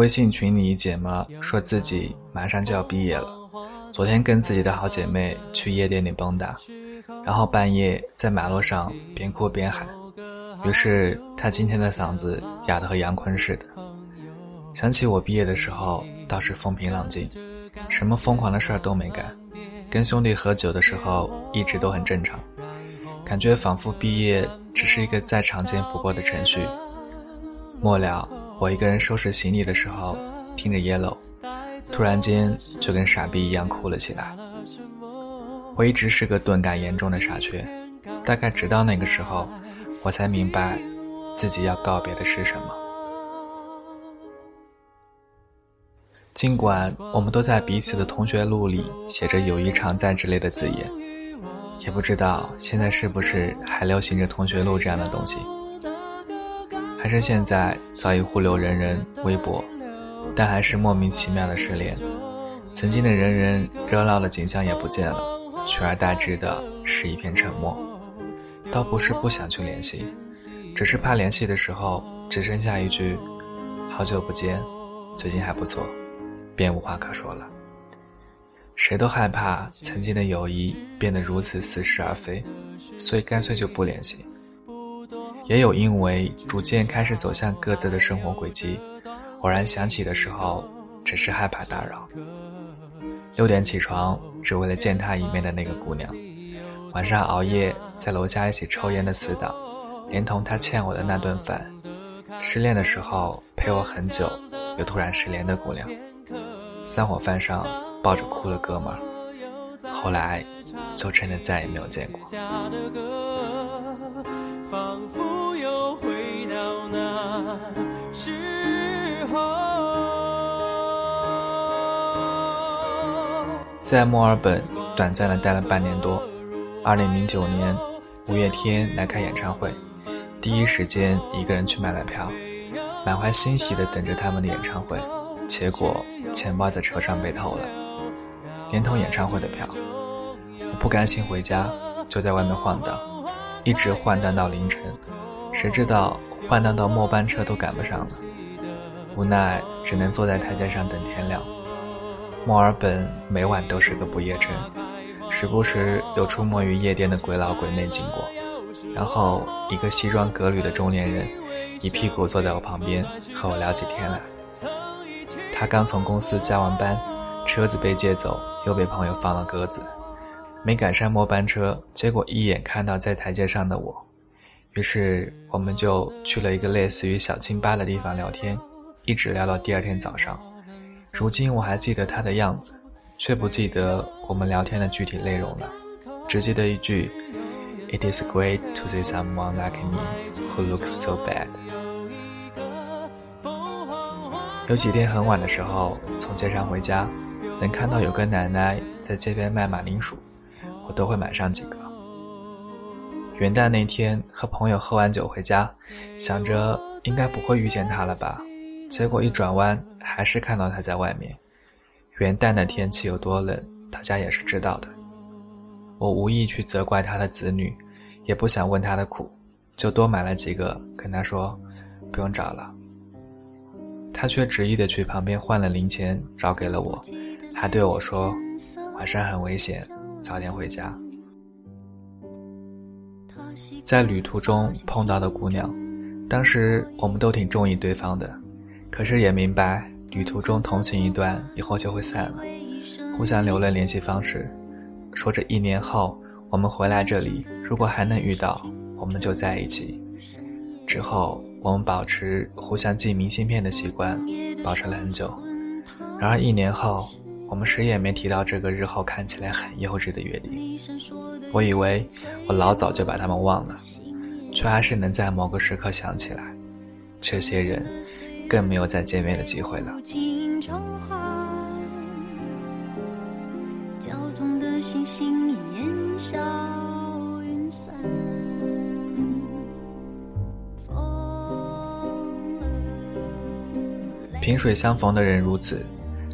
微信群里姐们说自己马上就要毕业了，昨天跟自己的好姐妹去夜店里蹦跶，然后半夜在马路上边哭边喊，于是她今天的嗓子哑得和杨坤似的。想起我毕业的时候倒是风平浪静，什么疯狂的事儿都没干，跟兄弟喝酒的时候一直都很正常，感觉仿佛毕业只是一个再常见不过的程序。末了。我一个人收拾行李的时候，听着 Yellow，突然间就跟傻逼一样哭了起来。我一直是个钝感严重的傻缺，大概直到那个时候，我才明白自己要告别的是什么。尽管我们都在彼此的同学录里写着“友谊常在”之类的字眼，也不知道现在是不是还流行着同学录这样的东西。还是现在早已互留人人微博，但还是莫名其妙的失联。曾经的人人热闹的景象也不见了，取而代之的是一片沉默。倒不是不想去联系，只是怕联系的时候只剩下一句“好久不见，最近还不错”，便无话可说了。谁都害怕曾经的友谊变得如此似是而非，所以干脆就不联系。也有因为逐渐开始走向各自的生活轨迹，偶然想起的时候，只是害怕打扰。六点起床，只为了见他一面的那个姑娘；晚上熬夜在楼下一起抽烟的死党，连同他欠我的那顿饭；失恋的时候陪我很久，又突然失联的姑娘；散伙饭上抱着哭的哥们儿。后来，就真的再也没有见过。在墨尔本短暂的待了半年多。二零零九年，五月天来开演唱会，第一时间一个人去买了票，满怀欣喜的等着他们的演唱会。结果钱包在车上被偷了，连同演唱会的票。我不甘心回家，就在外面晃荡。一直晃荡到凌晨，谁知道换单到末班车都赶不上了，无奈只能坐在台阶上等天亮。墨尔本每晚都是个不夜城，时不时有出没于夜店的鬼佬鬼妹经过，然后一个西装革履的中年人一屁股坐在我旁边和我聊起天来。他刚从公司加完班，车子被借走，又被朋友放了鸽子。没赶上末班车，结果一眼看到在台阶上的我，于是我们就去了一个类似于小清吧的地方聊天，一直聊到第二天早上。如今我还记得他的样子，却不记得我们聊天的具体内容了，只记得一句：“It is great to see someone like me who looks so bad。”有几天很晚的时候从街上回家，能看到有个奶奶在街边卖马铃薯。我都会买上几个。元旦那天和朋友喝完酒回家，想着应该不会遇见他了吧，结果一转弯还是看到他在外面。元旦的天气有多冷，大家也是知道的。我无意去责怪他的子女，也不想问他的苦，就多买了几个，跟他说不用找了。他却执意的去旁边换了零钱找给了我，还对我说晚上很危险。早点回家。在旅途中碰到的姑娘，当时我们都挺中意对方的，可是也明白旅途中同行一段以后就会散了，互相留了联系方式，说着一年后我们回来这里，如果还能遇到，我们就在一起。之后我们保持互相寄明信片的习惯，保持了很久。然而一年后。我们谁也没提到这个日后看起来很幼稚的约定。我以为我老早就把他们忘了，却还是能在某个时刻想起来。这些人更没有再见面的机会了。萍水相逢的人如此。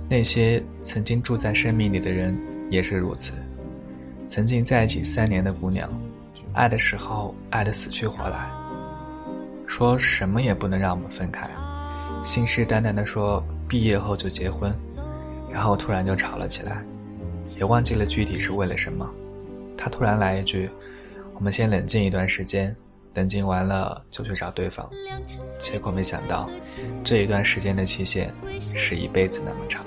那些曾经住在生命里的人也是如此。曾经在一起三年的姑娘，爱的时候爱得死去活来，说什么也不能让我们分开。信誓旦旦地说毕业后就结婚，然后突然就吵了起来，也忘记了具体是为了什么。他突然来一句：“我们先冷静一段时间，冷静完了就去找对方。”结果没想到，这一段时间的期限是一辈子那么长。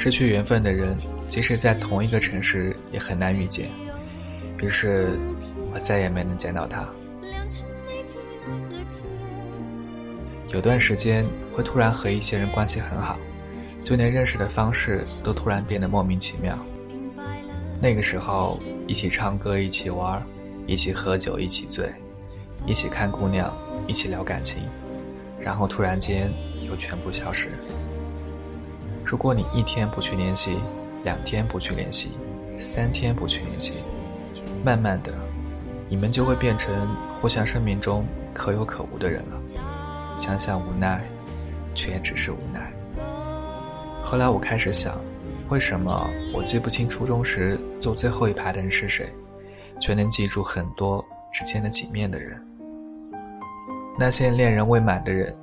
失去缘分的人，即使在同一个城市，也很难遇见。于是，我再也没能见到他。有段时间会突然和一些人关系很好，就连认识的方式都突然变得莫名其妙。那个时候，一起唱歌，一起玩，一起喝酒，一起醉，一起看姑娘，一起聊感情，然后突然间又全部消失。如果你一天不去联系，两天不去联系，三天不去联系，慢慢的，你们就会变成互相生命中可有可无的人了。想想无奈，却也只是无奈。后来我开始想，为什么我记不清初中时坐最后一排的人是谁，却能记住很多只见了几面的人？那些恋人未满的人，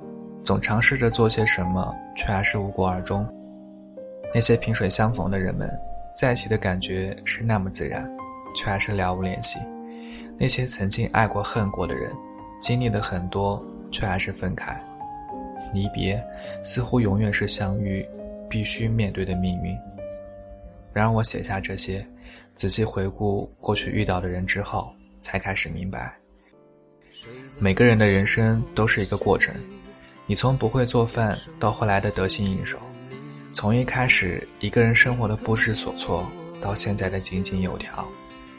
总尝试着做些什么，却还是无果而终。那些萍水相逢的人们，在一起的感觉是那么自然，却还是了无联系。那些曾经爱过恨过的人，经历了很多。却还是分开，离别似乎永远是相遇必须面对的命运。然而，我写下这些，仔细回顾过去遇到的人之后，才开始明白，每个人的人生都是一个过程。你从不会做饭到后来的得心应手，从一开始一个人生活的不知所措到现在的井井有条，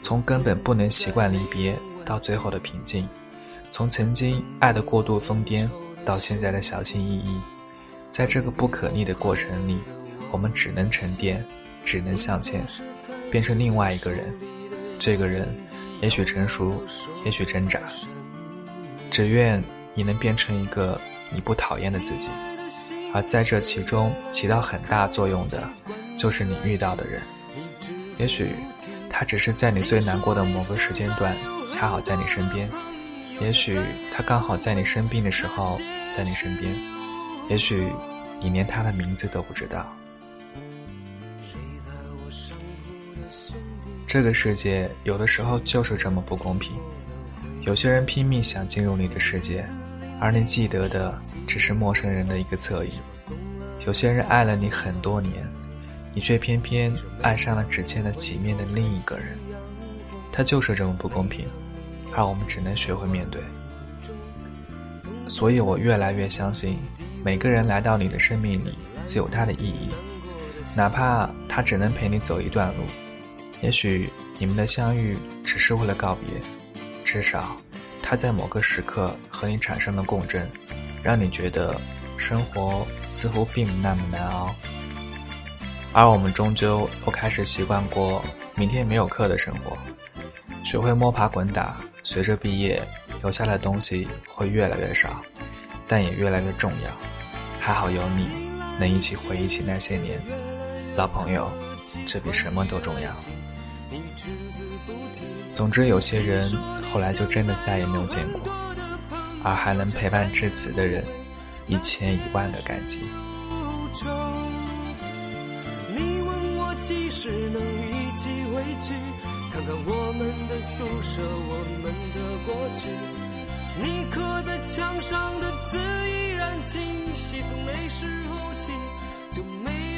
从根本不能习惯离别到最后的平静。从曾经爱的过度疯癫，到现在的小心翼翼，在这个不可逆的过程里，我们只能沉淀，只能向前，变成另外一个人。这个人，也许成熟，也许挣扎。只愿你能变成一个你不讨厌的自己。而在这其中起到很大作用的，就是你遇到的人。也许，他只是在你最难过的某个时间段，恰好在你身边。也许他刚好在你生病的时候在你身边，也许你连他的名字都不知道。这个世界有的时候就是这么不公平，有些人拼命想进入你的世界，而你记得的只是陌生人的一个侧影；有些人爱了你很多年，你却偏偏爱上了只见了几面的另一个人，他就是这么不公平。而我们只能学会面对，所以我越来越相信，每个人来到你的生命里自有他的意义，哪怕他只能陪你走一段路，也许你们的相遇只是为了告别，至少他在某个时刻和你产生了共振，让你觉得生活似乎并不那么难熬，而我们终究都开始习惯过明天没有课的生活，学会摸爬滚打。随着毕业，留下的东西会越来越少，但也越来越重要。还好有你，能一起回忆起那些年，老朋友，这比什么都重要。总之，有些人后来就真的再也没有见过，而还能陪伴至此的人，一千一万的感激。你问我几时能一起回去？看看我们的宿舍，我们的过去，你刻在墙上的字依然清晰，从那时候起就没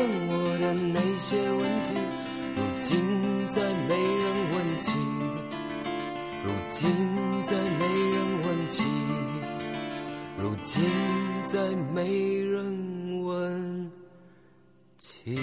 如今再没人问起。如今再没人问起。